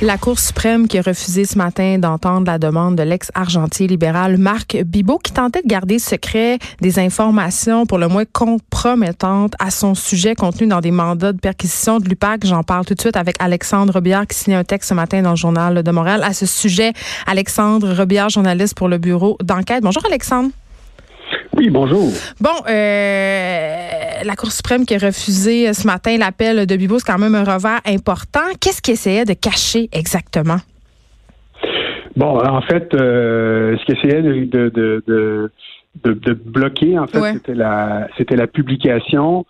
La Cour suprême qui a refusé ce matin d'entendre la demande de l'ex-argentier libéral Marc Bibot qui tentait de garder secret des informations pour le moins compromettantes à son sujet contenues dans des mandats de perquisition de l'UPAC. J'en parle tout de suite avec Alexandre Robillard qui signe un texte ce matin dans le journal de Montréal à ce sujet. Alexandre Robillard, journaliste pour le bureau d'enquête. Bonjour Alexandre. Oui, bonjour. Bon, euh, la Cour suprême qui a refusé ce matin l'appel de Bibo, c'est quand même un revers important. Qu'est-ce qu'il essayait de cacher exactement? Bon, en fait, euh, ce qu'il essayait de, de, de, bloquer, en fait, c'était la c'était la publication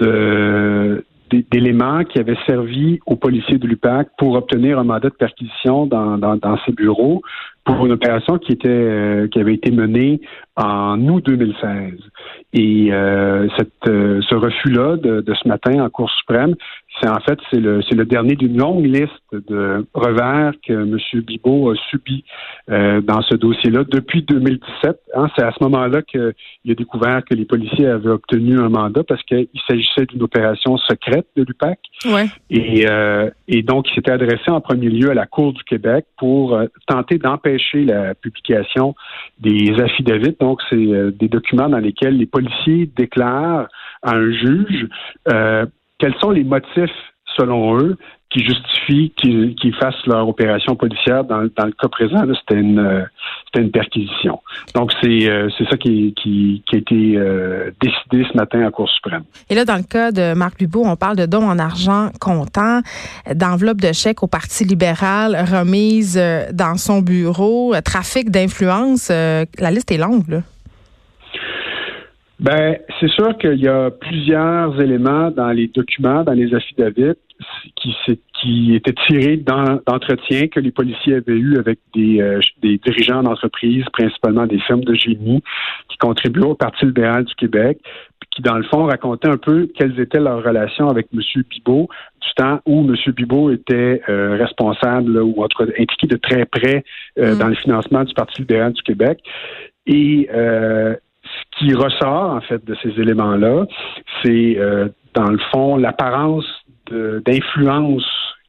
de d'éléments qui avaient servi aux policiers de l'UPAC pour obtenir un mandat de perquisition dans, dans, dans ces bureaux pour une opération qui était euh, qui avait été menée en août 2016. Et euh, euh, ce refus-là de, de, ce matin en Cour suprême, c'est en fait c'est le c'est le dernier d'une longue liste de revers que M. Bibot a subi euh, dans ce dossier-là depuis 2017. Hein, c'est à ce moment-là qu'il a découvert que les policiers avaient obtenu un mandat parce qu'il s'agissait d'une opération secrète de l'UPAC. Ouais. Et, euh, et donc, il s'était adressé en premier lieu à la Cour du Québec pour euh, tenter d'empêcher la publication des affidavits. Donc, c'est des documents dans lesquels les policiers déclarent à un juge quels sont les motifs, selon eux, qui justifient qu'ils fassent leur opération policière. Dans, le cas présent, c'était une, euh, perquisition. Donc, c'est euh, ça qui, a été euh, décidé ce matin à Cour suprême. Et là, dans le cas de Marc Lubeau, on parle de dons en argent comptant, d'enveloppe de chèques au Parti libéral, remise dans son bureau, trafic d'influence. la liste est longue, là. Ben, c'est sûr qu'il y a plusieurs éléments dans les documents, dans les affidavits, qui, qui étaient tirés d'entretiens que les policiers avaient eus avec des, euh, des dirigeants d'entreprises, principalement des firmes de génie, qui contribuaient au Parti libéral du Québec, qui, dans le fond, racontaient un peu quelles étaient leurs relations avec M. Bibot, du temps où M. Bibot était euh, responsable ou en tout cas impliqué de très près euh, mm. dans le financement du Parti libéral du Québec. Et ce qui ressort, en fait, de ces éléments-là, c'est, euh, dans le fond, l'apparence d'influence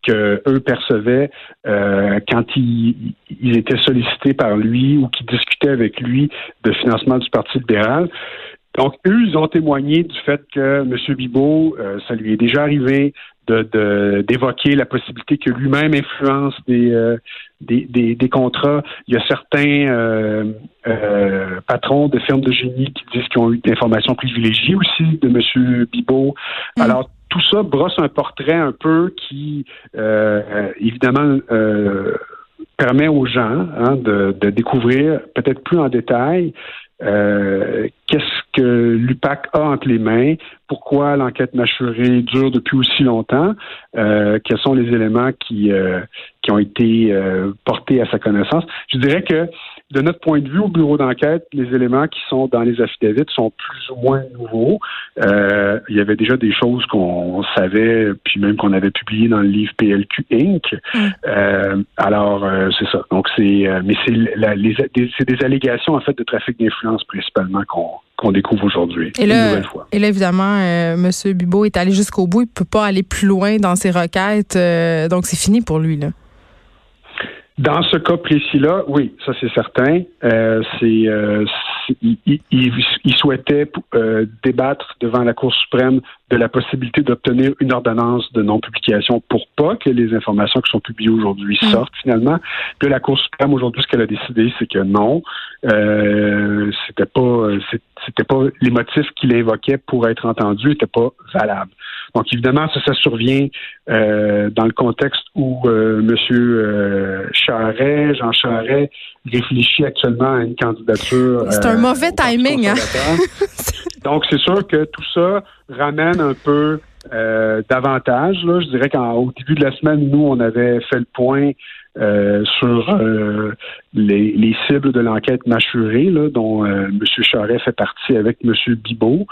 que eux percevaient euh, quand ils, étaient sollicités par lui ou qui discutaient avec lui de financement du Parti libéral. Donc, eux, ils ont témoigné du fait que M. Bibot, euh, ça lui est déjà arrivé de d'évoquer la possibilité que lui-même influence des, euh, des, des, contrats. Il y a certains euh, euh, patrons de firmes de génie qui disent qu'ils ont eu des informations privilégiées aussi de M. Bibot. Mm. Alors, tout ça brosse un portrait un peu qui, évidemment, permet aux gens hein, de, de, découvrir, peut-être plus en détail, euh, qu'est-ce que l'UPAC a entre les mains, pourquoi l'enquête mâchurée dure depuis aussi longtemps, euh, quels sont les éléments qui, euh, qui ont été portés à sa connaissance. Je dirais que de notre point de vue, au bureau d'enquête, les éléments qui sont dans les affidavits sont plus ou moins nouveaux. Euh, il y avait déjà des choses qu'on savait, puis même qu'on avait publié dans le livre PLQ Inc. Euh, alors, euh, c'est ça. Donc, c'est, mais c'est, c'est des allégations en fait de trafic d'influence principalement qu'on qu'on découvre aujourd'hui. Et là, et là évidemment, M. Bibot est allé jusqu'au bout. Il peut pas aller plus loin dans ses requêtes. donc, c'est fini pour lui, là. Dans ce cas précis-là, oui, ça c'est certain. Euh, c'est, euh, il, il, souhaitait euh, débattre devant la Cour suprême de la possibilité d'obtenir une ordonnance de non-publication pour pas que les informations qui sont publiées aujourd'hui mm. sortent finalement. Que la Cour suprême aujourd'hui, ce qu'elle a décidé, c'est que non, euh, c'était pas, c'était pas les motifs qu'il évoquait pour être entendus n'étaient pas valables. Donc évidemment, ça, ça survient euh, dans le contexte où euh, Monsieur euh, Charret, Jean Charret, réfléchit actuellement à une candidature. C'est un mauvais timing, hein? Donc c'est sûr que tout ça ramène un peu euh, davantage. Là. Je dirais qu'au début de la semaine, nous, on avait fait le point euh, sur euh, les, les, cibles de l'enquête mâchurée, là, dont M. Charret fait partie avec M. Bibot.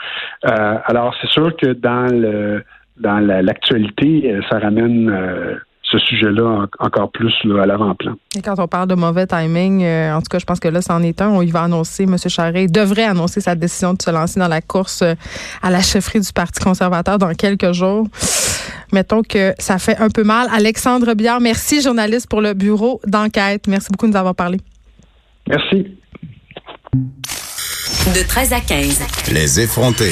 alors, c'est sûr que dans le dans l'actualité, ça ramène ce sujet-là encore plus à l'avant-plan. Et quand on parle de mauvais timing, euh, en tout cas, je pense que là, c'en est un. On y va annoncer, M. Charret devrait annoncer sa décision de se lancer dans la course euh, à la chefferie du Parti conservateur dans quelques jours. Mettons que ça fait un peu mal. Alexandre Biard, merci, journaliste pour le bureau d'enquête. Merci beaucoup de nous avoir parlé. Merci. De 13 à 15. Les effrontés.